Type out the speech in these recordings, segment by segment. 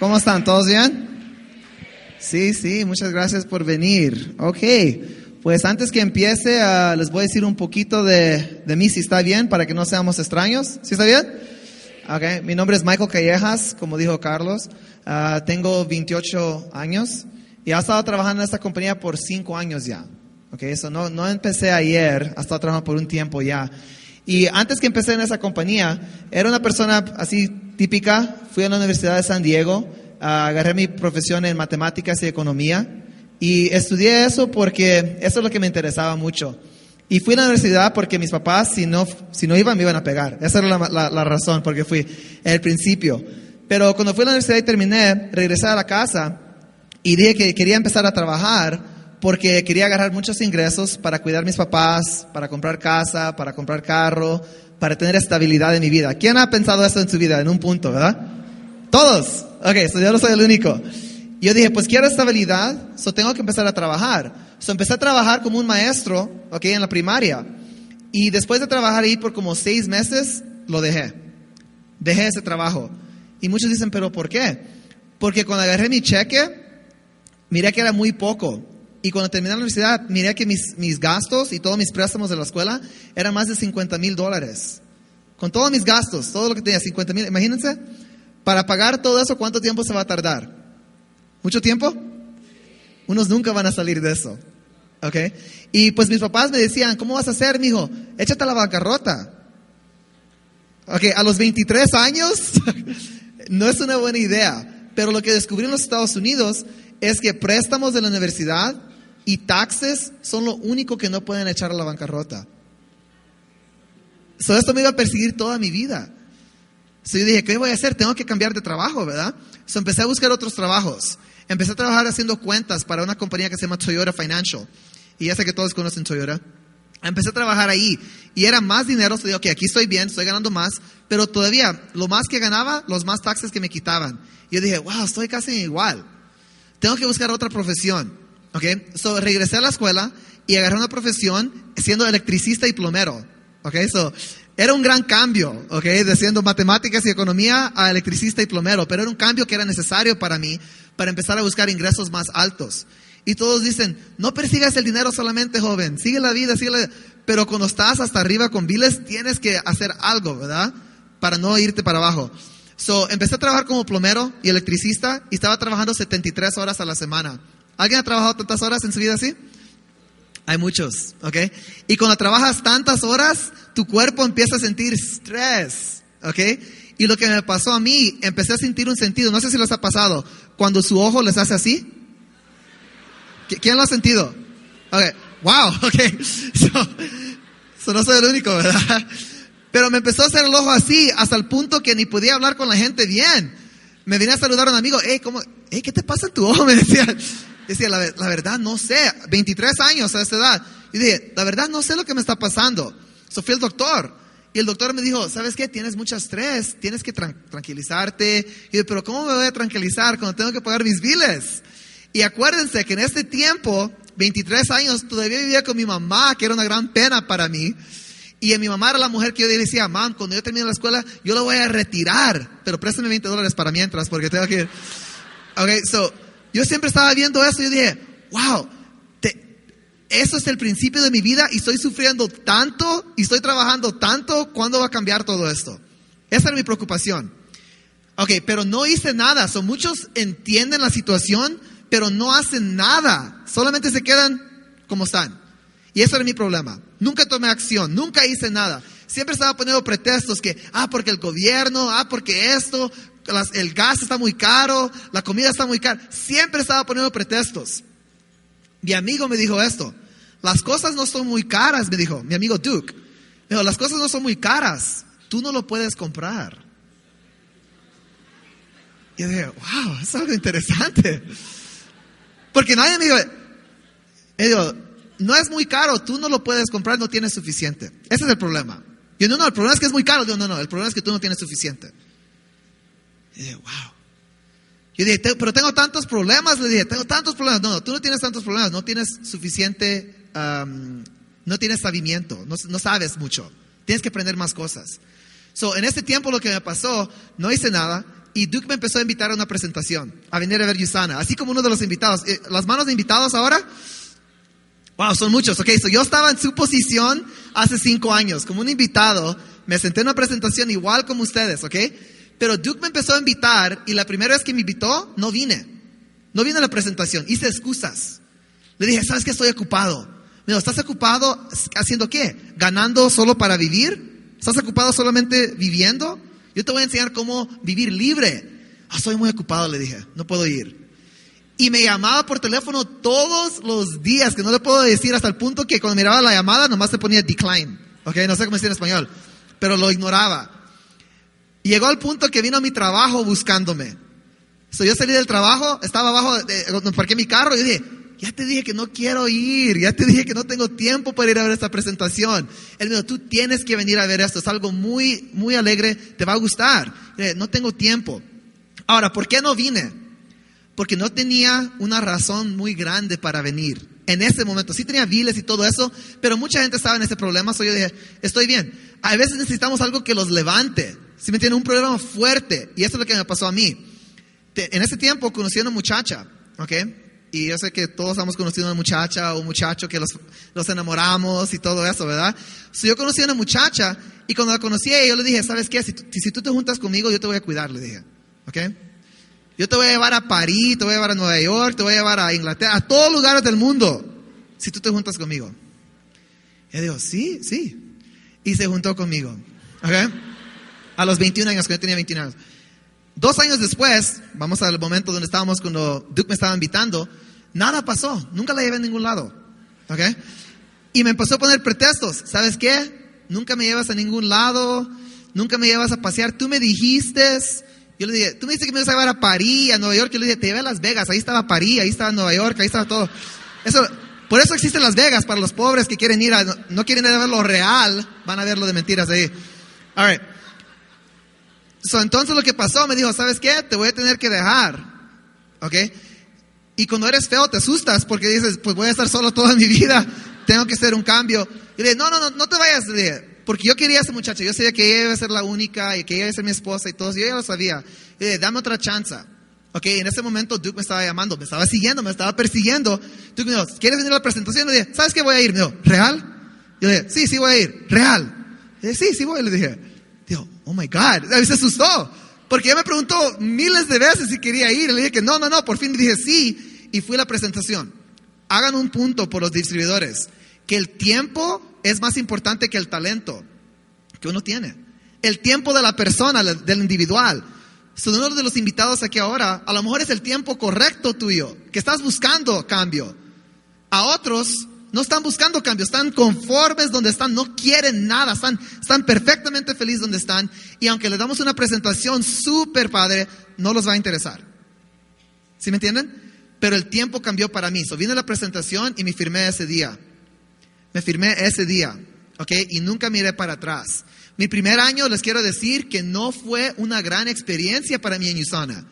¿Cómo están? ¿Todos bien? Sí, sí, muchas gracias por venir. Ok, pues antes que empiece, ah, les voy a decir un poquito de, de mí, si está bien, para que no seamos extraños. ¿Sí está bien? Ok, mi nombre es Michael Callejas, como dijo Carlos. Ah, tengo 28 años y he estado trabajando en esta compañía por 5 años ya. Ok, eso no, no empecé ayer, he estado trabajando por un tiempo ya. Y antes que empecé en esa compañía, era una persona así típica. Fui a la Universidad de San Diego, agarré mi profesión en matemáticas y economía y estudié eso porque eso es lo que me interesaba mucho. Y fui a la universidad porque mis papás, si no, si no iban, me iban a pegar. Esa era la, la, la razón, porque fui el principio. Pero cuando fui a la universidad y terminé, regresé a la casa y dije que quería empezar a trabajar porque quería agarrar muchos ingresos para cuidar a mis papás, para comprar casa, para comprar carro, para tener estabilidad en mi vida. ¿Quién ha pensado eso en su vida en un punto, verdad? Todos. Ok, so yo no soy el único. Yo dije, pues quiero estabilidad, so tengo que empezar a trabajar. So empecé a trabajar como un maestro, ok, en la primaria. Y después de trabajar ahí por como seis meses, lo dejé. Dejé ese trabajo. Y muchos dicen, pero ¿por qué? Porque cuando agarré mi cheque, miré que era muy poco. Y cuando terminé la universidad, miré que mis, mis gastos y todos mis préstamos de la escuela eran más de 50 mil dólares. Con todos mis gastos, todo lo que tenía, 50 mil. Imagínense, para pagar todo eso, ¿cuánto tiempo se va a tardar? ¿Mucho tiempo? Unos nunca van a salir de eso. ¿Ok? Y pues mis papás me decían, ¿cómo vas a hacer, mijo? Échate a la bancarrota. Ok, a los 23 años no es una buena idea. Pero lo que descubrí en los Estados Unidos es que préstamos de la universidad y taxes son lo único que no pueden echar a la bancarrota. So, esto me iba a perseguir toda mi vida. So, yo dije, ¿qué voy a hacer? Tengo que cambiar de trabajo, ¿verdad? So, empecé a buscar otros trabajos. Empecé a trabajar haciendo cuentas para una compañía que se llama Toyota Financial. Y ya sé que todos conocen Toyota. Empecé a trabajar ahí y era más dinero. So, digo, ok, aquí estoy bien, estoy ganando más. Pero todavía, lo más que ganaba, los más taxes que me quitaban. Yo dije, wow, estoy casi igual. Tengo que buscar otra profesión. ¿Ok? So, regresé a la escuela y agarré una profesión siendo electricista y plomero. ¿Ok? So, era un gran cambio, ¿ok? De siendo matemáticas y economía a electricista y plomero, pero era un cambio que era necesario para mí para empezar a buscar ingresos más altos. Y todos dicen, no persigas el dinero solamente, joven, sigue la vida, sigue la vida. Pero cuando estás hasta arriba con biles, tienes que hacer algo, ¿verdad? Para no irte para abajo. So, empecé a trabajar como plomero y electricista y estaba trabajando 73 horas a la semana. ¿Alguien ha trabajado tantas horas en su vida así? Hay muchos, ¿ok? Y cuando trabajas tantas horas, tu cuerpo empieza a sentir estrés, ¿ok? Y lo que me pasó a mí, empecé a sentir un sentido, no sé si les ha pasado, cuando su ojo les hace así. ¿Quién lo ha sentido? Ok, wow, ok. So, no soy el único, ¿verdad? Pero me empezó a hacer el ojo así, hasta el punto que ni podía hablar con la gente bien. Me vine a saludar a un amigo, hey, ¿cómo? Hey, ¿qué te pasa en tu ojo? Me decía. Decía, la, la, verdad no sé, 23 años a esta edad. Y dije, la verdad no sé lo que me está pasando. So fui al doctor. Y el doctor me dijo, ¿sabes qué? Tienes mucho estrés, tienes que tran tranquilizarte. Y dije, pero ¿cómo me voy a tranquilizar cuando tengo que pagar mis biles? Y acuérdense que en este tiempo, 23 años, todavía vivía con mi mamá, que era una gran pena para mí. Y mi mamá era la mujer que yo decía, mam, cuando yo termine la escuela, yo la voy a retirar. Pero préstame 20 dólares para mientras, porque tengo que ir. Ok, so, yo siempre estaba viendo eso y yo dije, wow, eso es el principio de mi vida y estoy sufriendo tanto y estoy trabajando tanto, ¿cuándo va a cambiar todo esto? Esa era mi preocupación. Ok, pero no hice nada. So, muchos entienden la situación, pero no hacen nada. Solamente se quedan como están. Y ese era mi problema. Nunca tomé acción, nunca hice nada. Siempre estaba poniendo pretextos que, ah, porque el gobierno, ah, porque esto, el gas está muy caro, la comida está muy cara. Siempre estaba poniendo pretextos. Mi amigo me dijo esto, las cosas no son muy caras, me dijo, mi amigo Duke. Me dijo, las cosas no son muy caras, tú no lo puedes comprar. Y yo dije, wow, es algo interesante. Porque nadie me dijo, me dijo, no es muy caro, tú no lo puedes comprar, no tienes suficiente. Ese es el problema. Yo no, no, el problema es que es muy caro. Yo no, no, el problema es que tú no tienes suficiente. Y dije, wow. Yo dije, pero tengo tantos problemas, le dije, tengo tantos problemas. No, no, tú no tienes tantos problemas, no tienes suficiente, um, no tienes sabimiento, no, no, sabes mucho. Tienes que aprender más cosas. So, en este tiempo lo que me pasó, no hice nada, y Duke me empezó a invitar a una presentación, a venir a ver Yusana, así como uno de los invitados. Eh, ¿Las manos de invitados ahora? Wow, son muchos. Ok, so yo estaba en su posición hace cinco años, como un invitado. Me senté en una presentación igual como ustedes, ok? Pero Duke me empezó a invitar y la primera vez que me invitó, no vine. No vine a la presentación, hice excusas. Le dije, ¿sabes qué? Estoy ocupado. Me dijo, ¿estás ocupado haciendo qué? ¿Ganando solo para vivir? ¿Estás ocupado solamente viviendo? Yo te voy a enseñar cómo vivir libre. Ah, estoy muy ocupado, le dije, no puedo ir. Y me llamaba por teléfono todos los días, que no le puedo decir hasta el punto que cuando miraba la llamada nomás se ponía decline. Ok, no sé cómo decir en español, pero lo ignoraba. Llegó al punto que vino a mi trabajo buscándome. So, yo salí del trabajo, estaba abajo, cuando parqué mi carro y dije, ya te dije que no quiero ir, ya te dije que no tengo tiempo para ir a ver esta presentación. Él me dijo, tú tienes que venir a ver esto, es algo muy, muy alegre, te va a gustar. Dije, no tengo tiempo. Ahora, ¿por qué no vine? porque no tenía una razón muy grande para venir en ese momento. Sí tenía viles y todo eso, pero mucha gente estaba en ese problema, so yo dije, estoy bien. A veces necesitamos algo que los levante. Si me tienen un problema fuerte, y eso es lo que me pasó a mí. En ese tiempo conocí a una muchacha, ¿ok? Y yo sé que todos hemos conocido a una muchacha o un muchacho que los, los enamoramos y todo eso, ¿verdad? So yo conocí a una muchacha y cuando la conocí, yo le dije, ¿sabes qué? Si, si tú te juntas conmigo, yo te voy a cuidar, le dije, ¿ok? Yo te voy a llevar a París, te voy a llevar a Nueva York, te voy a llevar a Inglaterra, a todos lugares del mundo, si tú te juntas conmigo. Y yo sí, sí. Y se juntó conmigo. ¿Ok? A los 21 años, que yo tenía 21 años. Dos años después, vamos al momento donde estábamos cuando Duke me estaba invitando, nada pasó, nunca la llevé a ningún lado. ¿Ok? Y me empezó a poner pretextos. ¿Sabes qué? Nunca me llevas a ningún lado, nunca me llevas a pasear. Tú me dijiste yo le dije, tú me dices que me vas a llevar a París, a Nueva York. Yo le dije, te llevé a Las Vegas. Ahí estaba París, ahí estaba Nueva York, ahí estaba todo. Eso, por eso existen Las Vegas, para los pobres que quieren ir a, no, quieren ir a ver lo real, van a ver lo de mentiras ahí. All right. So, entonces lo que pasó, me dijo, ¿sabes qué? Te voy a tener que dejar. ¿Ok? Y cuando eres feo te asustas porque dices, pues voy a estar solo toda mi vida, tengo que hacer un cambio. Y le dije, no, no, no, no te vayas. Le dije, porque yo quería a esa muchacha, yo sabía que ella iba a ser la única y que ella iba a ser mi esposa y todo, yo ya lo sabía. Y dije, dame otra chance. Ok, en ese momento Duke me estaba llamando, me estaba siguiendo, me estaba persiguiendo. Duke me dijo, ¿quieres venir a la presentación? Le dije, ¿sabes qué voy a ir? Me dijo, ¿real? Yo le dije, sí, sí voy a ir, ¿real? Le dije, sí, sí voy. Le dije, dijo, oh my God, a mí se asustó. Porque ella me preguntó miles de veces si quería ir. Le dije que no, no, no, por fin dije sí y fui a la presentación. Hagan un punto por los distribuidores, que el tiempo es más importante que el talento que uno tiene. El tiempo de la persona, del individual. So, uno de los invitados aquí ahora, a lo mejor es el tiempo correcto tuyo, que estás buscando cambio. A otros no están buscando cambio, están conformes donde están, no quieren nada, están, están perfectamente felices donde están. Y aunque le damos una presentación súper padre, no los va a interesar. ¿Sí me entienden? Pero el tiempo cambió para mí. So, vine la presentación y me firmé ese día. Me firmé ese día, ¿ok? Y nunca miré para atrás. Mi primer año, les quiero decir que no fue una gran experiencia para mí en USANA.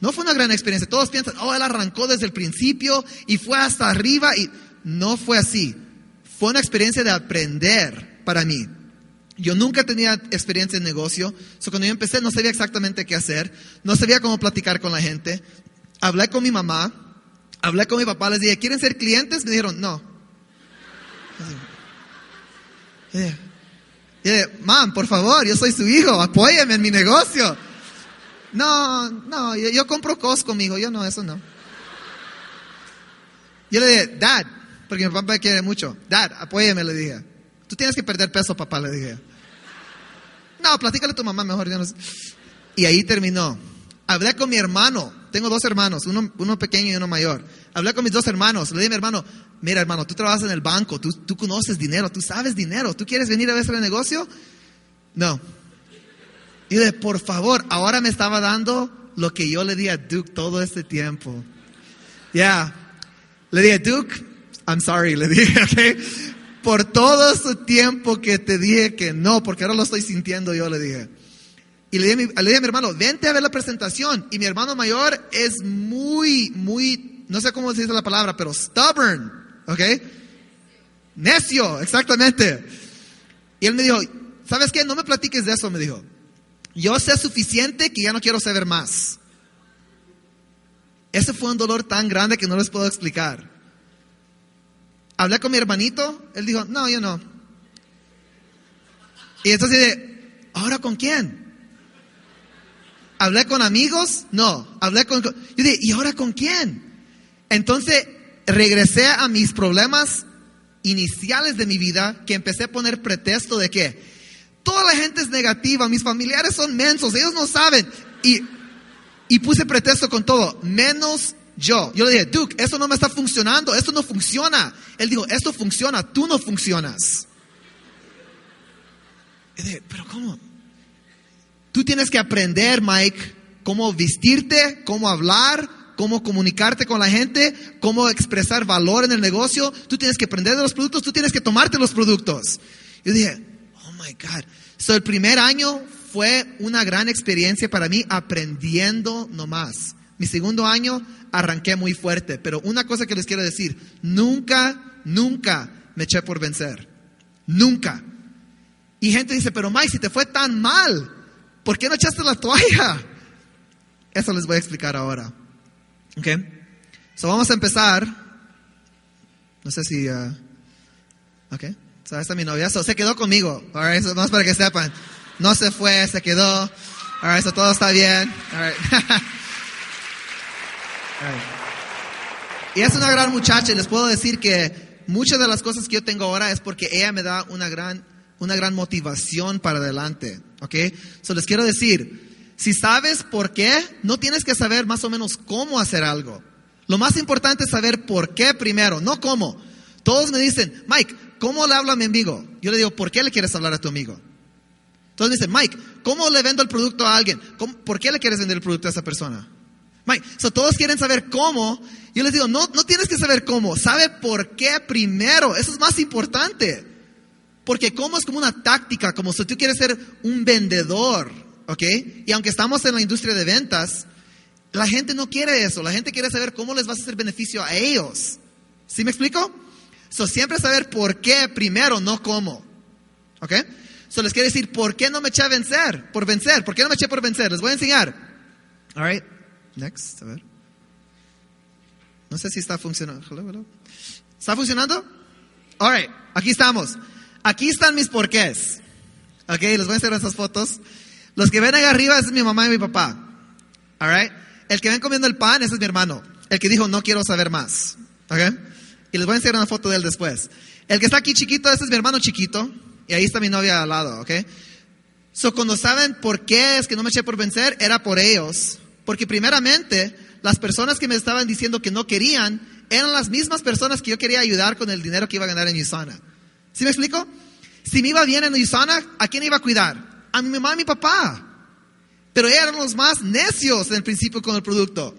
No fue una gran experiencia. Todos piensan, oh, él arrancó desde el principio y fue hasta arriba. Y no fue así. Fue una experiencia de aprender para mí. Yo nunca tenía experiencia en negocio. So, cuando yo empecé no sabía exactamente qué hacer. No sabía cómo platicar con la gente. Hablé con mi mamá. Hablé con mi papá. Les dije, ¿quieren ser clientes? Me dijeron, no. Y dije, mam, por favor, yo soy su hijo, apóyeme en mi negocio. No, no, yo, compro cosas conmigo, yo no, eso no. Yo le dije, dad, porque mi papá quiere mucho, dad, apóyeme, le dije. Tú tienes que perder peso, papá, le dije. No, platícale a tu mamá mejor. Y ahí terminó. Hablé con mi hermano, tengo dos hermanos, uno, pequeño y uno mayor. Hablé con mis dos hermanos, le dije a mi hermano, mira hermano, tú trabajas en el banco, tú, conoces dinero, tú sabes dinero, ¿tú quieres venir a ver el negocio? No. Y de por favor, ahora me estaba dando lo que yo le di a Duke todo este tiempo. Ya, le dije, Duke, I'm sorry, le dije, ok. Por todo ese tiempo que te dije que no, porque ahora lo estoy sintiendo yo, le dije. Y le dije, le dije a mi hermano, vente a ver la presentación. Y mi hermano mayor es muy, muy, no sé cómo se dice la palabra, pero stubborn. ¿Ok? Necio, exactamente. Y él me dijo, ¿sabes qué? No me platiques de eso, me dijo. Yo sé suficiente que ya no quiero saber más. Ese fue un dolor tan grande que no les puedo explicar. Hablé con mi hermanito, él dijo, no, yo no. Y entonces dije, ¿ahora con quién? ¿Hablé con amigos? No. Hablé con... Yo dije, ¿y ahora con quién? Entonces regresé a mis problemas iniciales de mi vida, que empecé a poner pretexto de que toda la gente es negativa, mis familiares son mensos, ellos no saben. Y, y puse pretexto con todo, menos yo. Yo le dije, Duke, eso no me está funcionando, esto no funciona. Él dijo, esto funciona, tú no funcionas. Pero ¿cómo? Tú tienes que aprender, Mike, cómo vestirte, cómo hablar, cómo comunicarte con la gente, cómo expresar valor en el negocio. Tú tienes que aprender de los productos, tú tienes que tomarte los productos. Yo dije, oh my God. So, el primer año fue una gran experiencia para mí aprendiendo nomás. Mi segundo año arranqué muy fuerte, pero una cosa que les quiero decir, nunca, nunca me eché por vencer. Nunca. Y gente dice, pero Mike, si te fue tan mal, ¿por qué no echaste la toalla? Eso les voy a explicar ahora. ¿Ok? So vamos a empezar. No sé si... Uh, ok. So esta es mi novia. Se quedó conmigo. Alright, so, vamos para que sepan. No se fue, se quedó. Alright, so todo está bien. Alright. Y es una gran muchacha y les puedo decir que muchas de las cosas que yo tengo ahora es porque ella me da una gran, una gran motivación para adelante. ¿Ok? So les quiero decir, si sabes por qué, no tienes que saber más o menos cómo hacer algo. Lo más importante es saber por qué primero, no cómo. Todos me dicen, Mike, ¿cómo le hablo a mi amigo? Yo le digo, ¿por qué le quieres hablar a tu amigo? Todos me dicen, Mike, ¿cómo le vendo el producto a alguien? ¿Por qué le quieres vender el producto a esa persona? So todos quieren saber cómo. Yo les digo, no, no tienes que saber cómo, sabe por qué primero. Eso es más importante. Porque cómo es como una táctica, como si tú quieres ser un vendedor. ¿Ok? Y aunque estamos en la industria de ventas, la gente no quiere eso. La gente quiere saber cómo les vas a hacer beneficio a ellos. ¿Sí me explico? So, siempre saber por qué primero, no cómo. ¿Ok? So, les quiero decir, ¿por qué no me eché a vencer? Por vencer. ¿Por qué no me eché por vencer? Les voy a enseñar. All right. Next. A ver. No sé si está funcionando. ¿Está funcionando? All right. Aquí estamos. Aquí están mis porqués. Ok, les voy a enseñar esas fotos. Los que ven ahí arriba, es mi mamá y mi papá. All right? El que ven comiendo el pan, ese es mi hermano. El que dijo, no quiero saber más. ¿Ok? Y les voy a enseñar una foto de él después. El que está aquí chiquito, ese es mi hermano chiquito. Y ahí está mi novia al lado. ¿Ok? So, cuando saben por qué es que no me eché por vencer, era por ellos. Porque primeramente, las personas que me estaban diciendo que no querían, eran las mismas personas que yo quería ayudar con el dinero que iba a ganar en Usana. ¿Sí me explico? Si me iba bien en Usana, ¿a quién iba a cuidar? a mi mamá y mi papá. Pero eran los más necios en el principio con el producto.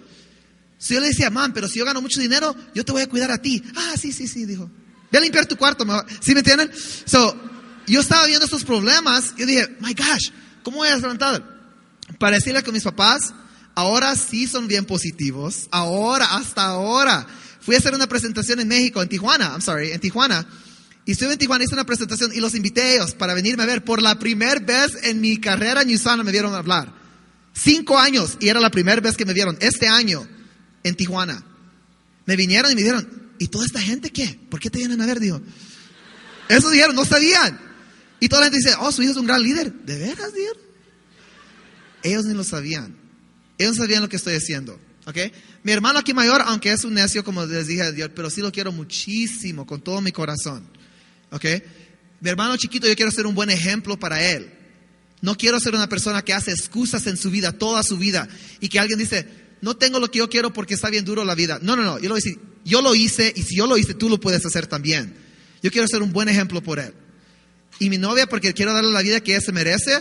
Si yo le decía, mamá, pero si yo gano mucho dinero, yo te voy a cuidar a ti. Ah, sí, sí, sí, dijo. Ve a limpiar tu cuarto. ¿Sí me entienden? So, yo estaba viendo estos problemas yo dije, my gosh, ¿cómo voy a levantar? Para decirle con mis papás, ahora sí son bien positivos. Ahora, hasta ahora. Fui a hacer una presentación en México, en Tijuana, I'm sorry, en Tijuana. Y estuve en Tijuana, hice una presentación y los invité a ellos para venirme a ver. Por la primera vez en mi carrera en Usana me vieron hablar. Cinco años y era la primera vez que me vieron. Este año en Tijuana. Me vinieron y me dijeron, ¿y toda esta gente qué? ¿Por qué te vienen a ver? Digo, eso dijeron, no sabían. Y toda la gente dice, oh, su hijo es un gran líder. ¿De veras, dijeron? Ellos ni lo sabían. Ellos sabían lo que estoy haciendo. ¿Ok? Mi hermano aquí mayor, aunque es un necio, como les dije, pero sí lo quiero muchísimo, con todo mi corazón. ¿Ok? Mi hermano chiquito, yo quiero ser un buen ejemplo para él. No quiero ser una persona que hace excusas en su vida, toda su vida, y que alguien dice, no tengo lo que yo quiero porque está bien duro la vida. No, no, no, yo lo, hice, yo lo hice y si yo lo hice, tú lo puedes hacer también. Yo quiero ser un buen ejemplo por él. Y mi novia porque quiero darle la vida que ella se merece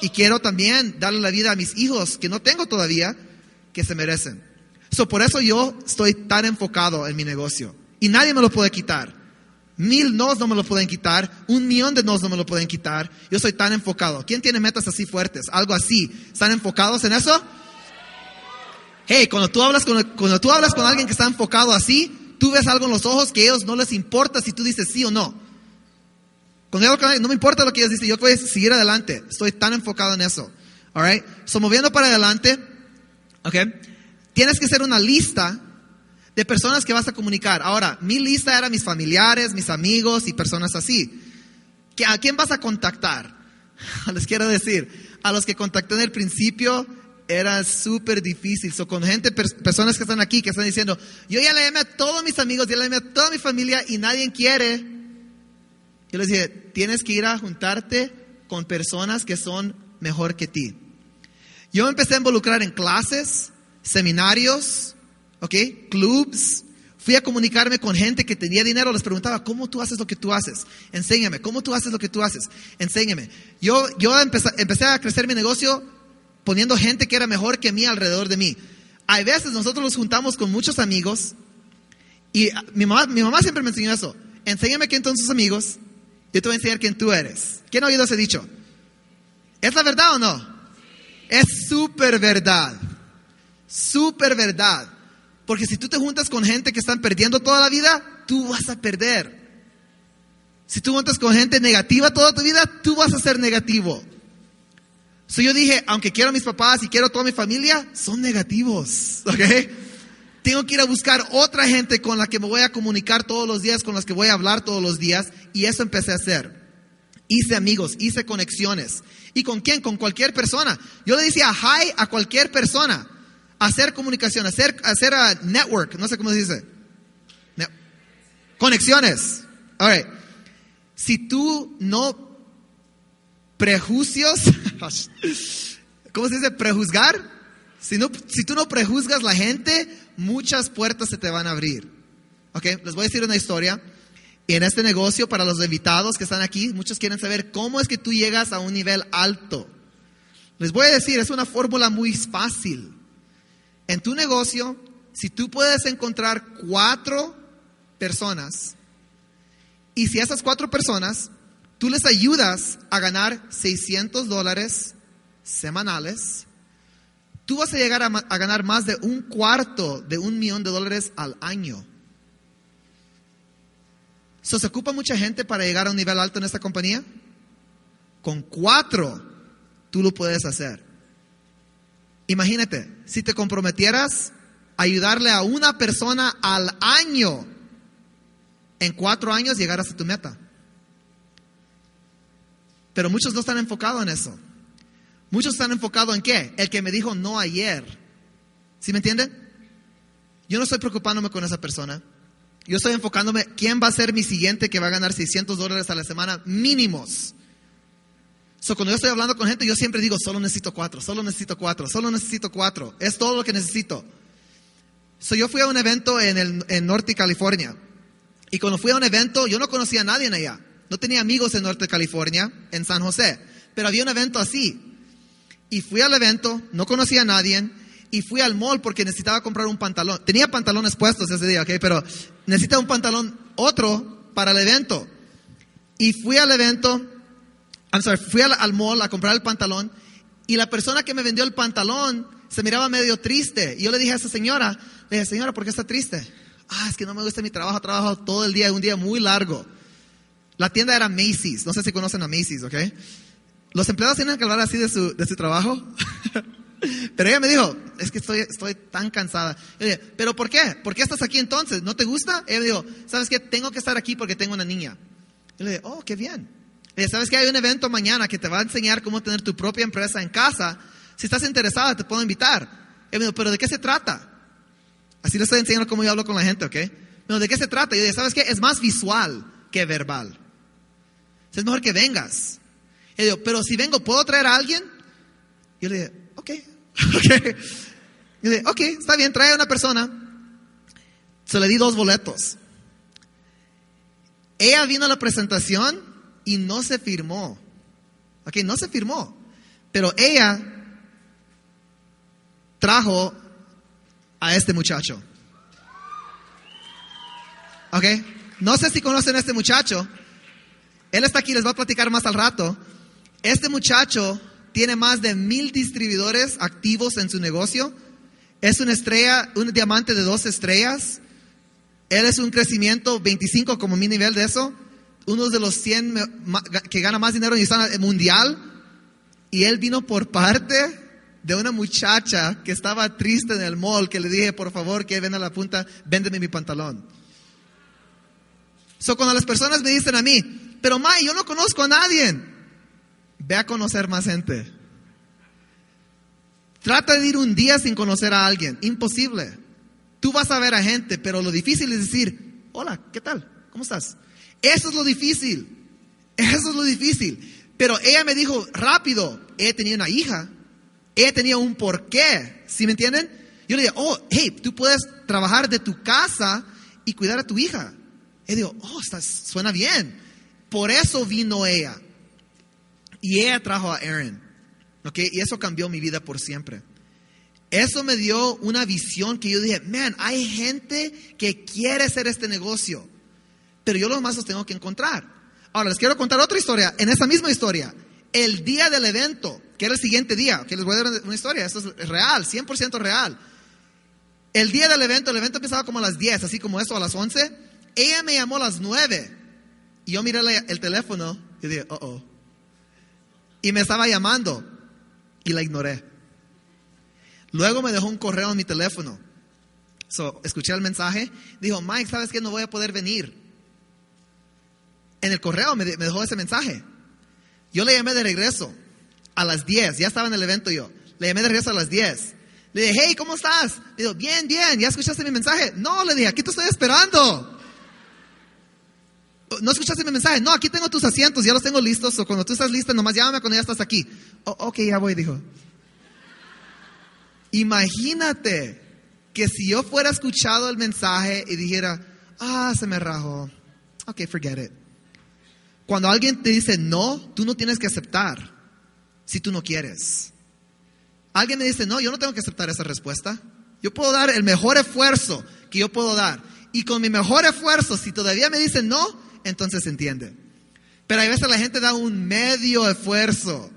y quiero también darle la vida a mis hijos que no tengo todavía, que se merecen. So, por eso yo estoy tan enfocado en mi negocio y nadie me lo puede quitar. Mil nos no me lo pueden quitar, un millón de nos no me lo pueden quitar. Yo soy tan enfocado. ¿Quién tiene metas así fuertes? Algo así. ¿Están enfocados en eso? Hey, cuando tú hablas con, cuando tú hablas con alguien que está enfocado así, tú ves algo en los ojos que a ellos no les importa si tú dices sí o no. Cuando yo no me importa lo que ellos dicen, yo voy a seguir adelante. Estoy tan enfocado en eso. Alright? So, moviendo para adelante, ok, tienes que hacer una lista de personas que vas a comunicar. Ahora, mi lista era mis familiares, mis amigos y personas así. ¿A quién vas a contactar? Les quiero decir, a los que contacté en el principio era súper difícil. So, con gente, personas que están aquí, que están diciendo, yo ya le llamé a todos mis amigos, ya le llamé a toda mi familia y nadie quiere. Yo les dije, tienes que ir a juntarte con personas que son mejor que ti. Yo me empecé a involucrar en clases, seminarios, ¿ok? Clubs. Fui a comunicarme con gente que tenía dinero, les preguntaba, ¿cómo tú haces lo que tú haces? Enséñame, ¿cómo tú haces lo que tú haces? Enséñame. Yo, yo empecé, empecé a crecer mi negocio poniendo gente que era mejor que mí alrededor de mí. Hay veces nosotros nos juntamos con muchos amigos y mi mamá, mi mamá siempre me enseñó eso. Enséñame quién son sus amigos, yo te voy a enseñar quién tú eres. ¿Quién ha oído ese dicho? ¿Es la verdad o no? Es súper verdad. Súper verdad. Porque si tú te juntas con gente que están perdiendo toda la vida, tú vas a perder. Si tú juntas con gente negativa toda tu vida, tú vas a ser negativo. So yo dije, aunque quiero a mis papás y quiero a toda mi familia, son negativos. ¿Ok? Tengo que ir a buscar otra gente con la que me voy a comunicar todos los días, con las que voy a hablar todos los días. Y eso empecé a hacer. Hice amigos, hice conexiones. ¿Y con quién? Con cualquier persona. Yo le decía hi a cualquier persona. Hacer comunicación, hacer, hacer a uh, network, no sé cómo se dice. Conexiones. All Si tú no prejuicios, ¿cómo se dice? Prejuzgar. Si, no, si tú no prejuzgas la gente, muchas puertas se te van a abrir. Ok, les voy a decir una historia. Y en este negocio, para los invitados que están aquí, muchos quieren saber cómo es que tú llegas a un nivel alto. Les voy a decir, es una fórmula muy fácil. En tu negocio, si tú puedes encontrar cuatro personas, y si esas cuatro personas, tú les ayudas a ganar 600 dólares semanales, tú vas a llegar a, ganar más de un cuarto de un millón de dólares al año se ocupa mucha gente para llegar a un nivel alto en esta compañía. Con cuatro, tú lo puedes hacer. Imagínate, si te comprometieras a ayudarle a una persona al año, en cuatro años llegarás a tu meta. Pero muchos no están enfocados en eso. Muchos están enfocados en qué? El que me dijo no ayer. ¿Sí me entienden? Yo no estoy preocupándome con esa persona. Yo estoy enfocándome, ¿quién va a ser mi siguiente que va a ganar 600 dólares a la semana mínimos? So, cuando yo estoy hablando con gente, yo siempre digo, solo necesito cuatro, solo necesito cuatro, solo necesito cuatro. Es todo lo que necesito. So, yo fui a un evento en, el, en Norte California. Y cuando fui a un evento, yo no conocía a nadie en allá. No tenía amigos en Norte California, en San José. Pero había un evento así. Y fui al evento, no conocía a nadie y fui al mall porque necesitaba comprar un pantalón. Tenía pantalones puestos ese día, ¿ok? Pero necesitaba un pantalón otro para el evento. Y fui al evento, I'm sorry, fui al, al mall a comprar el pantalón y la persona que me vendió el pantalón se miraba medio triste. Y yo le dije a esa señora, le dije, señora, ¿por qué está triste? Ah, es que no me gusta mi trabajo, trabajo todo el día, un día muy largo. La tienda era Macy's, no sé si conocen a Macy's, ¿ok? Los empleados tienen que hablar así de su, de su trabajo. Pero ella me dijo, es que estoy, estoy tan cansada. Yo dije, ¿pero por qué? ¿Por qué estás aquí entonces? ¿No te gusta? Ella me dijo, ¿sabes qué? Tengo que estar aquí porque tengo una niña. Yo le dije, oh, qué bien. Dije, ¿sabes qué? Hay un evento mañana que te va a enseñar cómo tener tu propia empresa en casa. Si estás interesada, te puedo invitar. Ella me dijo, ¿pero de qué se trata? Así le estoy enseñando cómo yo hablo con la gente, ¿ok? Pero ¿de qué se trata? Yo dije, ¿sabes qué? Es más visual que verbal. Es mejor que vengas. Dijo, pero si vengo, ¿puedo traer a alguien? Yo le dije, ok, ok. Y dice, ok, está bien, trae a una persona. Se le di dos boletos. Ella vino a la presentación y no se firmó. Ok, no se firmó. Pero ella trajo a este muchacho. Ok, no sé si conocen a este muchacho. Él está aquí, les va a platicar más al rato. Este muchacho tiene más de mil distribuidores activos en su negocio. Es una estrella, un diamante de dos estrellas. Él es un crecimiento 25 como mi nivel de eso. Uno de los 100 que gana más dinero en el mundial. Y él vino por parte de una muchacha que estaba triste en el mall, que le dije, por favor, que ven a la punta, véndeme mi pantalón. So, cuando las personas me dicen a mí, pero May, yo no conozco a nadie, ve a conocer más gente. Trata de ir un día sin conocer a alguien, imposible. Tú vas a ver a gente, pero lo difícil es decir, hola, ¿qué tal? ¿Cómo estás? Eso es lo difícil. Eso es lo difícil. Pero ella me dijo rápido, ella tenía una hija, ella tenía un porqué, ¿sí me entienden? Yo le dije, oh, hey, tú puedes trabajar de tu casa y cuidar a tu hija. Y digo, oh, suena bien. Por eso vino ella. Y ella trajo a Aaron. ¿Ok? Y eso cambió mi vida por siempre. Eso me dio una visión que yo dije, man, hay gente que quiere hacer este negocio, pero yo lo más los tengo que encontrar. Ahora, les quiero contar otra historia. En esa misma historia, el día del evento, que era el siguiente día, que les voy a dar una historia, esto es real, 100% real. El día del evento, el evento empezaba como a las 10, así como eso, a las 11. Ella me llamó a las 9 y yo miré el teléfono y dije, oh, oh. Y me estaba llamando y la ignoré. Luego me dejó un correo en mi teléfono. So, escuché el mensaje. Dijo, Mike, ¿sabes que No voy a poder venir. En el correo me, dejó ese mensaje. Yo le llamé de regreso a las 10. Ya estaba en el evento yo. Le llamé de regreso a las 10. Le dije, hey, ¿cómo estás? Le dijo, bien, bien. ¿Ya escuchaste mi mensaje? No, le dije, aquí te estoy esperando. ¿No escuchaste mi mensaje? No, aquí tengo tus asientos, ya los tengo listos. O cuando tú estás lista, nomás llámame cuando ya estás aquí. Oh, ok, ya voy, dijo. Imagínate que si yo fuera escuchado el mensaje y dijera, ah, se me rajó. Ok, forget it. Cuando alguien te dice no, tú no tienes que aceptar si tú no quieres. Alguien me dice, no, yo no tengo que aceptar esa respuesta. Yo puedo dar el mejor esfuerzo que yo puedo dar. Y con mi mejor esfuerzo, si todavía me dicen no, entonces se entiende. Pero a veces la gente da un medio esfuerzo.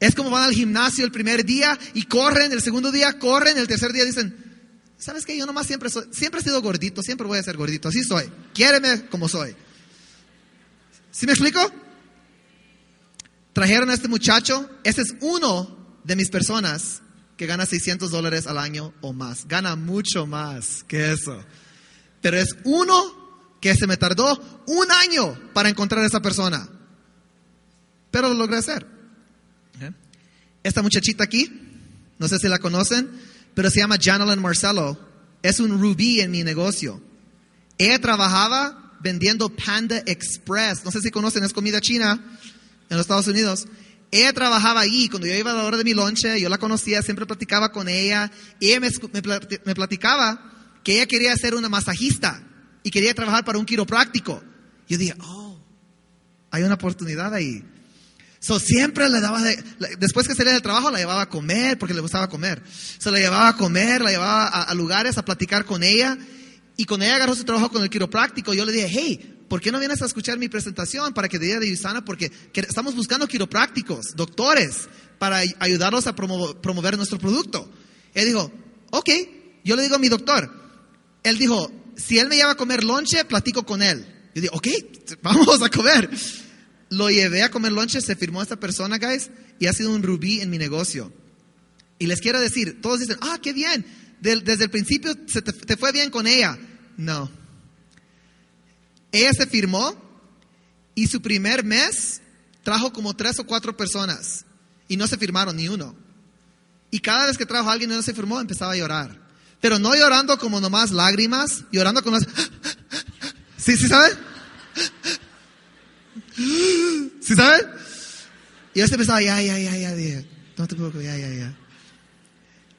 Es como van al gimnasio el primer día y corren, el segundo día corren, el tercer día dicen, ¿sabes qué? Yo nomás siempre, soy, siempre he sido gordito, siempre voy a ser gordito, así soy. Quiéreme como soy. ¿Sí me explico? Trajeron a este muchacho, ese es uno de mis personas que gana 600 dólares al año o más. Gana mucho más que eso. Pero es uno que se me tardó un año para encontrar a esa persona. Pero lo logré hacer. Esta muchachita aquí, no sé si la conocen, pero se llama Janelyn Marcelo. Es un rubí en mi negocio. Ella trabajaba vendiendo Panda Express. No sé si conocen, es comida china en los Estados Unidos. Ella trabajaba allí, cuando yo iba a la hora de mi lonche, yo la conocía, siempre platicaba con ella, y ella me, platicaba que ella quería ser una masajista y quería trabajar para un quiropráctico. Yo dije, oh, hay una oportunidad ahí. So, siempre le daba, después que salía del trabajo, la llevaba a comer, porque le gustaba comer. Se la llevaba a comer, la llevaba a, lugares a platicar con ella. Y con ella agarró su trabajo con el quiropráctico. Yo le dije, hey, ¿por qué no vienes a escuchar mi presentación para que te diga de Yusana? Porque estamos buscando quiroprácticos, doctores, para ayudarlos a promover nuestro producto. Él dijo, ok. Yo le digo a mi doctor, él dijo, si él me lleva a comer lonche, platico con él. Yo digo, ok, vamos a comer. Lo llevé a comer lunch, se firmó esta persona, guys, y ha sido un rubí en mi negocio. Y les quiero decir, todos dicen, ah, qué bien, desde el principio se te, fue bien con ella. No. Ella se firmó y su primer mes trajo como tres o cuatro personas y no se firmaron ni uno. Y cada vez que trajo a alguien y no se firmó, empezaba a llorar. Pero no llorando como nomás lágrimas, llorando con las... ¿Sí, sí saben? ¿Sí saben? Y yo estaba, ya, ya, ya, ya, no te preocupes, ya, ya, ya.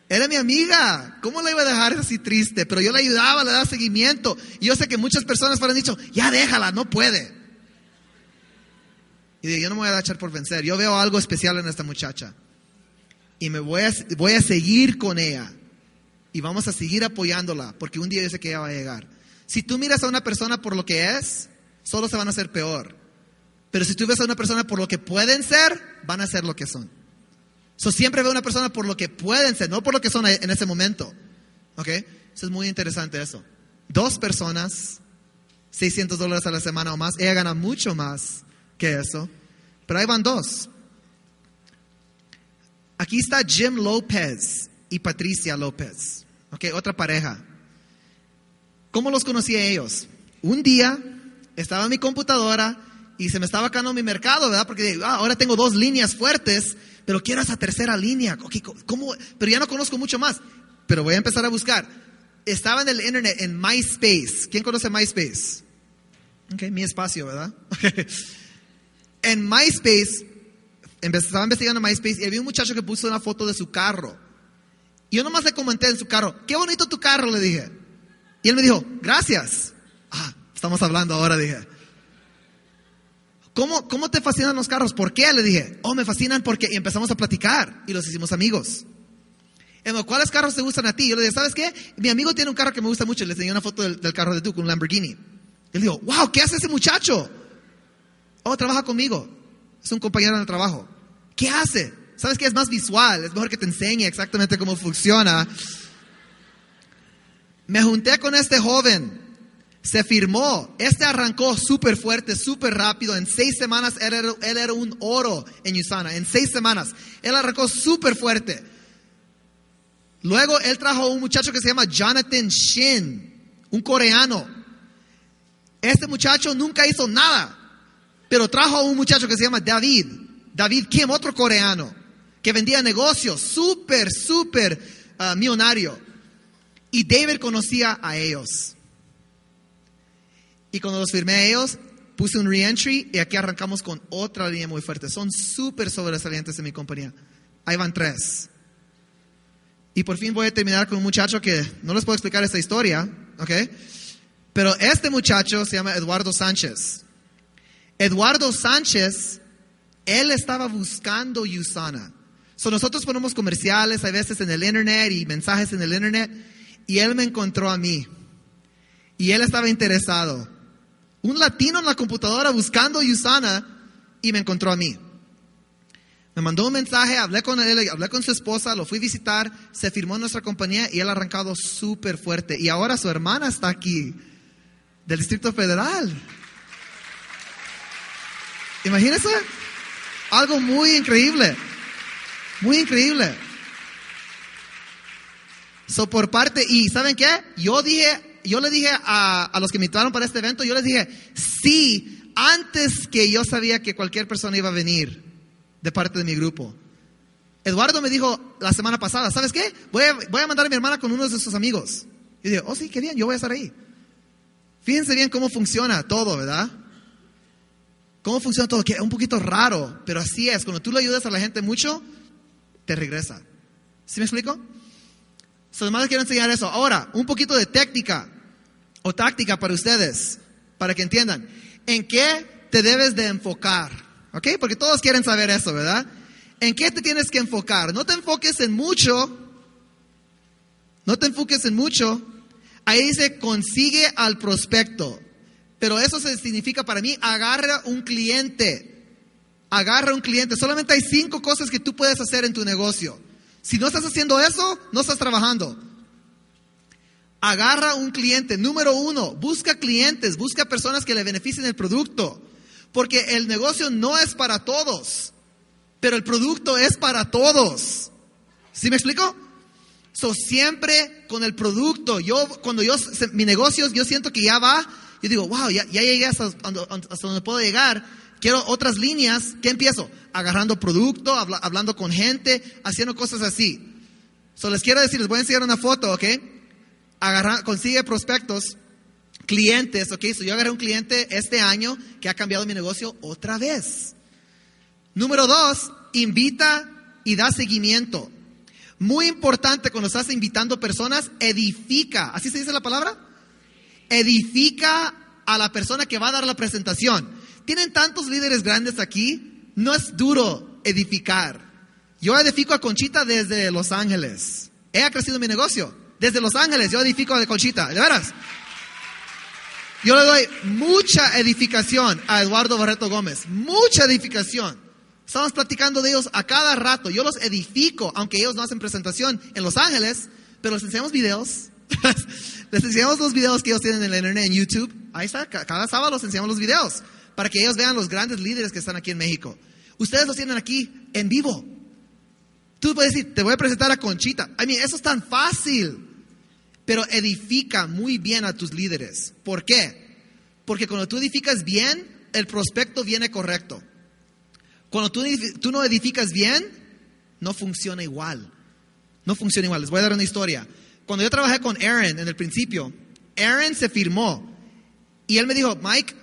Era mi amiga, ¿cómo la iba a dejar así triste? Pero yo la ayudaba, le daba seguimiento. Y yo sé que muchas personas fueron dicho, ya déjala, no puede. Y dije, yo no me voy a echar por vencer, yo veo algo especial en esta muchacha. Y me voy a, voy a seguir con ella. Y vamos a seguir apoyándola, porque un día yo sé que ella va a llegar. Si tú miras a una persona por lo que es, solo se van a hacer peor. Pero si tú ves a una persona por lo que pueden ser, van a ser lo que son. So, siempre veo a una persona por lo que pueden ser, no por lo que son en ese momento. ¿Ok? Eso es muy interesante eso. Dos personas, 600 dólares a la semana o más. Ella gana mucho más que eso. Pero ahí van dos. Aquí está Jim López y Patricia López. Ok, otra pareja. ¿Cómo los conocí a ellos? Un día estaba en mi computadora y se me estaba acabando mi mercado, ¿verdad? Porque ah, ahora tengo dos líneas fuertes, pero quiero esa tercera línea. Okay, ¿cómo? Pero ya no conozco mucho más. Pero voy a empezar a buscar. Estaba en el internet, en MySpace. ¿Quién conoce MySpace? Ok, mi espacio, ¿verdad? en MySpace, estaba investigando MySpace y había un muchacho que puso una foto de su carro. Yo nomás le comenté en su carro, qué bonito tu carro, le dije. Y él me dijo, gracias. Ah, estamos hablando ahora, dije. ¿Cómo, ¿Cómo te fascinan los carros? ¿Por qué? Le dije, oh, me fascinan porque y empezamos a platicar y los hicimos amigos. ¿Cuáles carros te gustan a ti? Yo le dije, ¿sabes qué? Mi amigo tiene un carro que me gusta mucho. Le enseñé una foto del, carro de con un Lamborghini. Y le digo, wow, ¿qué hace ese muchacho? Oh, trabaja conmigo. Es un compañero de trabajo. ¿Qué hace? ¿Sabes qué? Es más visual. Es mejor que te enseñe exactamente cómo funciona. Me junté con este joven se firmó. Este arrancó súper fuerte, súper rápido. En seis semanas él era, un oro en Usana. En seis semanas. Él arrancó súper fuerte. Luego él trajo a un muchacho que se llama Jonathan Shin, un coreano. Este muchacho nunca hizo nada, pero trajo a un muchacho que se llama David. David Kim, otro coreano, que vendía negocios, súper, súper uh, millonario. Y David conocía a ellos. Y cuando los firmé a ellos, puse un reentry y aquí arrancamos con otra línea muy fuerte. Son súper sobresalientes en mi compañía. Ahí van tres. Y por fin voy a terminar con un muchacho que no les puedo explicar esta historia, ¿ok? Pero este muchacho se llama Eduardo Sánchez. Eduardo Sánchez, él estaba buscando Usana. So nosotros ponemos comerciales a veces en el internet y mensajes en el internet y él me encontró a mí. Y él estaba interesado un latino en la computadora buscando Usana y me encontró a mí. Me mandó un mensaje, hablé con él, hablé con su esposa, lo fui a visitar, se firmó en nuestra compañía y él ha arrancado súper fuerte. Y ahora su hermana está aquí, del Distrito Federal. Imagínense, algo muy increíble, muy increíble. So por parte, y ¿saben qué? Yo dije yo le dije a, los que me invitaron para este evento, yo les dije, sí, antes que yo sabía que cualquier persona iba a venir de parte de mi grupo. Eduardo me dijo la semana pasada, ¿sabes qué? Voy a, voy a mandar a mi hermana con uno de sus amigos. Y dije, oh sí, qué bien, yo voy a estar ahí. Fíjense bien cómo funciona todo, ¿verdad? Cómo funciona todo, que es un poquito raro, pero así es. Cuando tú le ayudas a la gente mucho, te regresa. ¿Sí me explico? So, además quiero enseñar eso. Ahora, un poquito de técnica o táctica para ustedes, para que entiendan. ¿En qué te debes de enfocar? ¿Ok? Porque todos quieren saber eso, ¿verdad? ¿En qué te tienes que enfocar? No te enfoques en mucho. No te enfoques en mucho. Ahí dice, consigue al prospecto. Pero eso significa para mí, agarra un cliente. Agarra un cliente. Solamente hay cinco cosas que tú puedes hacer en tu negocio. Si no estás haciendo eso, no estás trabajando. Agarra un cliente. Número uno, busca clientes, busca personas que le beneficien el producto. Porque el negocio no es para todos, pero el producto es para todos. ¿Sí me explico? So, siempre con el producto, yo, cuando yo, mi negocio, yo siento que ya va, yo digo, wow, ya, ya llegué hasta donde puedo llegar, quiero otras líneas, ¿qué empiezo? Agarrando producto, hablando con gente, haciendo cosas así. So, les quiero decir, les voy a enseñar una foto, ¿ok? consigue prospectos, clientes, ok, so yo agarré un cliente este año que ha cambiado mi negocio otra vez. Número dos, invita y da seguimiento. Muy importante cuando estás invitando personas, edifica, ¿así se dice la palabra? Edifica a la persona que va a dar la presentación. Tienen tantos líderes grandes aquí, no es duro edificar. Yo edifico a Conchita desde Los Ángeles. He crecido mi negocio. Desde Los Ángeles, yo edifico de Conchita, de veras. Yo le doy mucha edificación a Eduardo Barreto Gómez, mucha edificación. Estamos platicando de ellos a cada rato. Yo los edifico, aunque ellos no hacen presentación en Los Ángeles, pero les enseñamos videos. les enseñamos los videos que ellos tienen en el internet, en YouTube. Ahí está, cada sábado les enseñamos los videos para que ellos vean los grandes líderes que están aquí en México. Ustedes los tienen aquí en vivo. Tú puedes decir, te voy a presentar a Conchita. I mean, eso es tan fácil. Pero edifica muy bien a tus líderes. ¿Por qué? Porque cuando tú edificas bien, el prospecto viene correcto. Cuando tú, tú no edificas bien, no funciona igual. No funciona igual. Les voy a dar una historia. Cuando yo trabajé con Aaron en el principio, Aaron se firmó y él me dijo, Mike,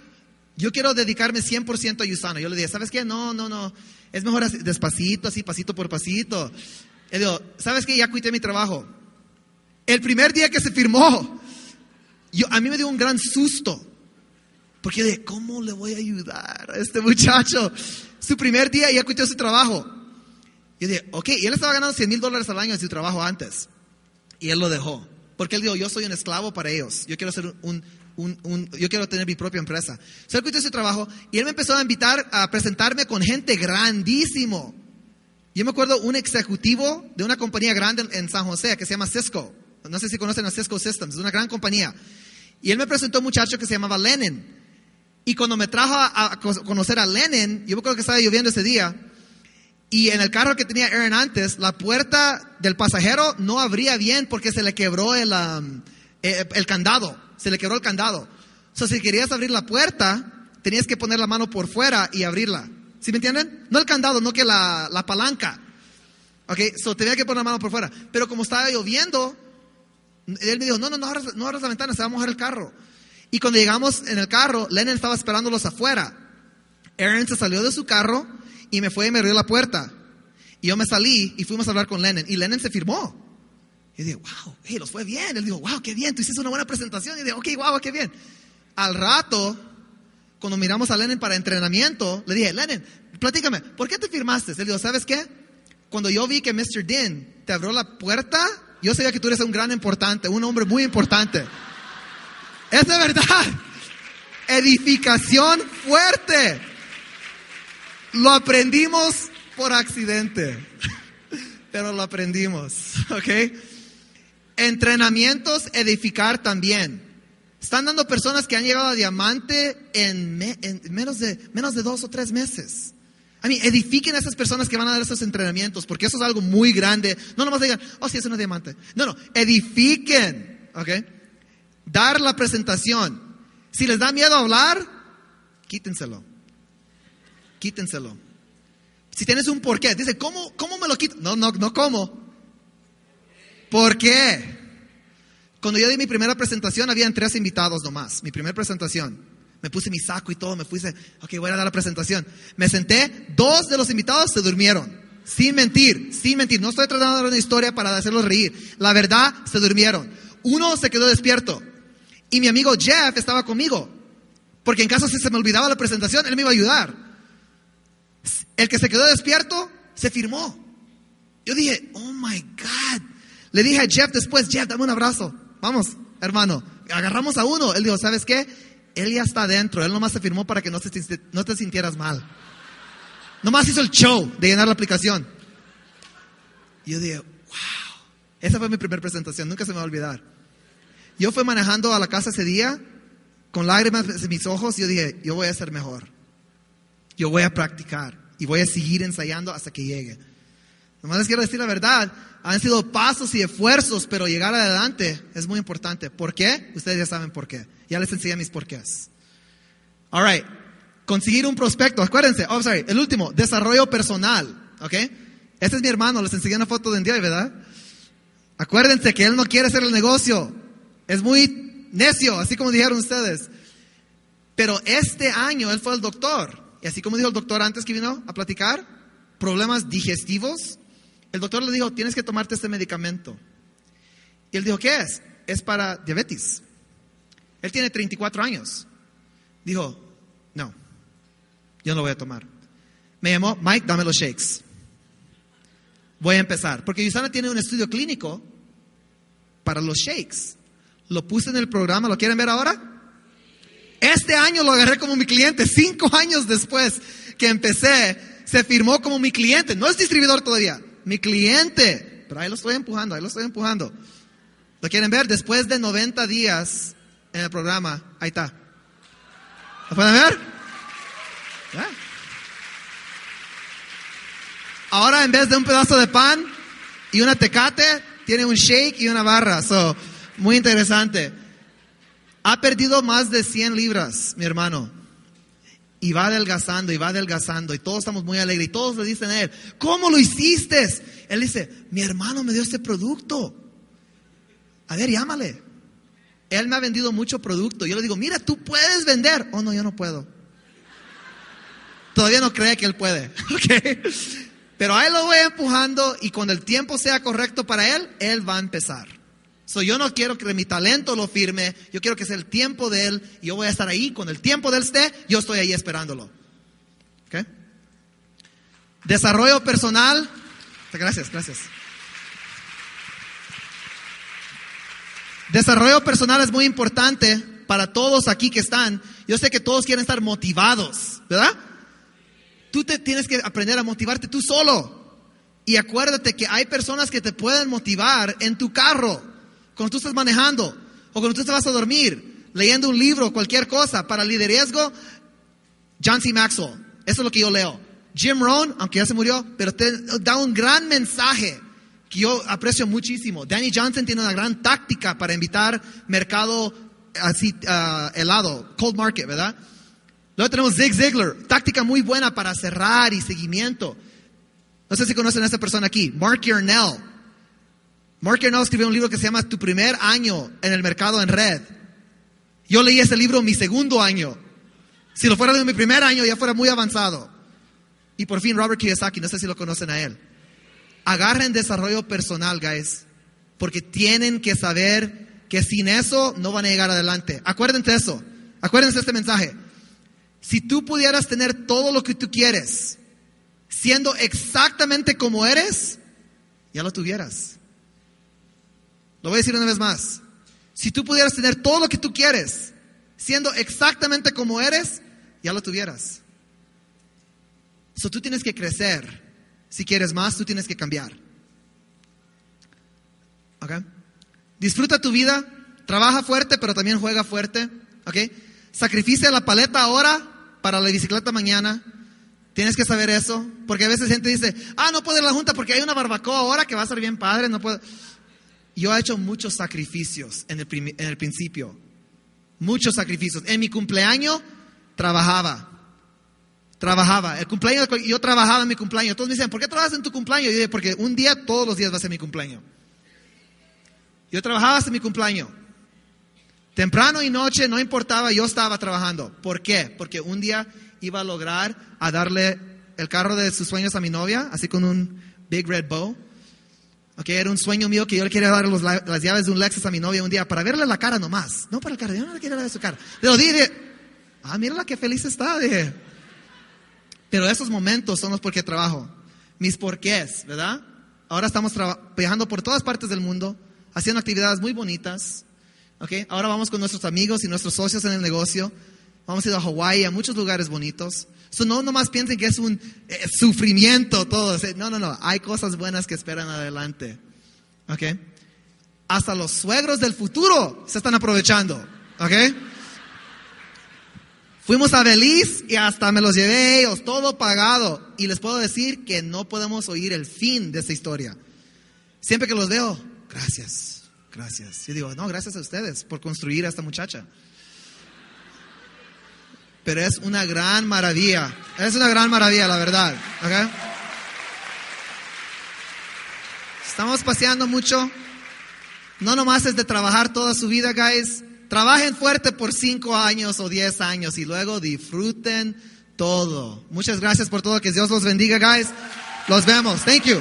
yo quiero dedicarme 100% a Usana. Yo le dije, ¿sabes qué? No, no, no. Es mejor así, despacito, así, pasito por pasito. Él dijo, ¿sabes qué? Ya quité mi trabajo. El primer día que se firmó, yo, a mí me dio un gran susto. Porque yo dije, ¿cómo le voy a ayudar a este muchacho? Su primer día ya quitó su trabajo. Yo dije, ok, y él estaba ganando 100 mil dólares al año en su trabajo antes. Y él lo dejó. Porque él dijo, yo soy un esclavo para ellos. Yo quiero ser un, un, yo quiero tener mi propia empresa. Se él quitó su trabajo y él me empezó a invitar a presentarme con gente grandísimo. Yo me acuerdo un ejecutivo de una compañía grande en San José que se llama Cisco. No sé si conocen a Cisco Systems, es una gran compañía. Y él me presentó a un muchacho que se llamaba Lenin. Y cuando me trajo a, conocer a Lenin, yo me acuerdo que estaba lloviendo ese día, y en el carro que tenía Aaron antes, la puerta del pasajero no abría bien porque se le quebró el, um, eh, el candado, se le quebró el candado. O sea, si querías abrir la puerta, tenías que poner la mano por fuera y abrirla. ¿Sí me entienden? No el candado, no que la, la palanca. Ok, so tenía que poner la mano por fuera. Pero como estaba lloviendo, él me dijo, no, no, no abras, no abras la ventana, se va a mojar el carro. Y cuando llegamos en el carro, Lennon estaba esperándolos afuera. Aaron se salió de su carro y me fue y me abrió la puerta. Y yo me salí y fuimos a hablar con Lennon. Y Lennon se firmó. Y dije, wow, hey, los fue bien. Él dijo, wow, qué bien, tú hiciste una buena presentación. Y dije, ok, wow, qué bien. Al rato, cuando miramos a Lennon para entrenamiento, le dije, Lennon, platícame, ¿por qué te firmaste? Él dijo, ¿sabes qué? Cuando yo vi que Mr. Din te abrió la puerta, yo sabía que tú eres un gran importante, un hombre muy importante. Es de verdad. Edificación fuerte. Lo aprendimos por accidente, pero lo aprendimos, ¿ok? Entrenamientos, edificar también. Están dando personas que han llegado a diamante en, menos, de, menos de dos o tres meses. A mí, edifiquen a esas personas que van a dar esos entrenamientos, porque eso es algo muy grande. No nomás digan, oh, sí, es un diamante. No, no, edifiquen, ¿ok? Dar la presentación. Si les da miedo hablar, quítenselo. Quítenselo. Si tienes un porqué, dice, ¿cómo, cómo me lo quito? No, no, no, ¿cómo? ¿Por qué? Cuando yo di mi primera presentación, habían tres invitados nomás. Mi primera presentación. Me puse mi saco y todo, me puse, ok, voy a dar la presentación. Me senté, dos de los invitados se durmieron. Sin mentir, sin mentir. No estoy tratando de dar una historia para hacerlos reír. La verdad, se durmieron. Uno se quedó despierto. Y mi amigo Jeff estaba conmigo. Porque en caso si se me olvidaba la presentación, él me iba a ayudar. El que se quedó despierto, se firmó. Yo dije, oh my God. Le dije a Jeff después, Jeff, dame un abrazo. Vamos, hermano. Agarramos a uno. Él dijo, ¿sabes qué? Él ya está adentro. Él nomás se firmó para que no te, sintieras mal. Nomás hizo el show de llenar la aplicación. Yo dije, wow. Esa fue mi primera presentación. Nunca se me va a olvidar. Yo fui manejando a la casa ese día con lágrimas en mis ojos y yo dije, yo voy a ser mejor. Yo voy a practicar y voy a seguir ensayando hasta que llegue. Nomás les quiero decir la verdad, han sido pasos y esfuerzos, pero llegar adelante es muy importante. ¿Por qué? Ustedes ya saben por qué. Ya les enseñé mis porqués. All right. Conseguir un prospecto. Acuérdense. Oh, sorry. El último. Desarrollo personal. ¿Ok? Este es mi hermano. Les enseñé una foto de día, ¿verdad? Acuérdense que él no quiere hacer el negocio. Es muy necio, así como dijeron ustedes. Pero este año él fue al doctor. Y así como dijo el doctor antes que vino a platicar, problemas digestivos, el doctor le dijo, tienes que tomarte este medicamento. Y él dijo, ¿qué es? Es para diabetes. Él tiene 34 años. Dijo, no, yo no lo voy a tomar. Me llamó, Mike, dame los shakes. Voy a empezar. Porque Yusana tiene un estudio clínico para los shakes. Lo puse en el programa, ¿lo quieren ver ahora? Este año lo agarré como mi cliente, cinco años después que empecé, se firmó como mi cliente. No es distribuidor todavía, mi cliente. Pero ahí lo estoy empujando, ahí lo estoy empujando. ¿Lo quieren ver? Después de 90 días en el programa, ahí está. ¿Lo pueden ver? Ahora en vez de un pedazo de pan y una tecate, tiene un shake y una barra. So, muy interesante. Ha perdido más de 100 libras, mi hermano. Y va adelgazando y va adelgazando. Y todos estamos muy alegres. Y todos le dicen a él, ¿cómo lo hiciste? Él dice, mi hermano me dio este producto. A ver, llámale. Él me ha vendido mucho producto. Yo le digo, mira, tú puedes vender. Oh, no, yo no puedo. Todavía no cree que él puede. Pero a él lo voy empujando y cuando el tiempo sea correcto para él, él va a empezar. So, yo no quiero que mi talento lo firme, yo quiero que sea el tiempo de él y yo voy a estar ahí. Cuando el tiempo de él esté, yo estoy ahí esperándolo. ¿Okay? Desarrollo personal. Gracias, gracias. Desarrollo personal es muy importante para todos aquí que están. Yo sé que todos quieren estar motivados, ¿verdad? Tú te tienes que aprender a motivarte tú solo. Y acuérdate que hay personas que te pueden motivar en tu carro, cuando tú estás manejando, o cuando tú te vas a dormir, leyendo un libro, cualquier cosa. Para liderazgo, John C. Maxwell. Eso es lo que yo leo. Jim Rohn, aunque ya se murió, pero te da un gran mensaje que yo aprecio muchísimo. Danny Johnson tiene una gran táctica para invitar mercado así uh, helado, cold market, ¿verdad? Luego tenemos Zig Ziglar, táctica muy buena para cerrar y seguimiento. No sé si conocen a esta persona aquí, Mark Yarnell. Mark Yarnell escribió un libro que se llama Tu primer año en el mercado en red. Yo leí ese libro mi segundo año. Si lo fuera de mi primer año ya fuera muy avanzado. Y por fin Robert Kiyosaki, no sé si lo conocen a él. Agarren desarrollo personal, guys, porque tienen que saber que sin eso no van a llegar adelante. Acuérdense de eso. Acuérdense de este mensaje. Si tú pudieras tener todo lo que tú quieres, siendo exactamente como eres, ya lo tuvieras. Lo voy a decir una vez más. Si tú pudieras tener todo lo que tú quieres, siendo exactamente como eres, ya lo tuvieras. Eso tú tienes que crecer si quieres más, tú tienes que cambiar. ¿Ok? Disfruta tu vida, trabaja fuerte, pero también juega fuerte. ¿Ok? Sacrificia la paleta ahora para la bicicleta mañana. Tienes que saber eso, porque a veces gente dice, ah, no puedo ir a la junta porque hay una barbacoa ahora que va a ser bien padre, no puedo. Yo he hecho muchos sacrificios en el, en el principio, muchos sacrificios. En mi cumpleaños trabajaba, trabajaba. El cumpleaños, yo trabajaba en mi cumpleaños. Todos me dicen, ¿por qué trabajas en tu cumpleaños? Yo dije, porque un día, todos los días va a ser mi cumpleaños. Yo trabajaba hasta mi cumpleaños. Temprano y noche, no importaba, yo estaba trabajando. ¿Por qué? Porque un día iba a lograr a darle el carro de sus sueños a mi novia, así con un big red bow. Okay, era un sueño mío que yo le quería dar las llaves de un Lexus a mi novia un día para verle la cara nomás. No para el cara, yo no le quería dar su cara. Le lo dije, ah, mira la que feliz está, dije. Pero esos momentos son los por qué trabajo. Mis porqués, ¿verdad? Ahora estamos viajando por todas partes del mundo, haciendo actividades muy bonitas. ¿okay? Ahora vamos con nuestros amigos y nuestros socios en el negocio. Vamos a ir a Hawái, a muchos lugares bonitos. So, no nomás piensen que es un eh, sufrimiento todo. No, no, no. Hay cosas buenas que esperan adelante. ¿okay? Hasta los suegros del futuro se están aprovechando. ¿okay? Fuimos a Belice y hasta me los llevé ellos, todo pagado. Y les puedo decir que no podemos oír el fin de esta historia. Siempre que los veo, gracias, gracias. Y digo, no, gracias a ustedes por construir a esta muchacha. Pero es una gran maravilla, es una gran maravilla, la verdad. Estamos paseando mucho. No nomás es de trabajar toda su vida, guys Trabajen fuerte por cinco años o diez años y luego disfruten todo. Muchas gracias por todo. Que Dios los bendiga, guys. Los vemos. Thank you.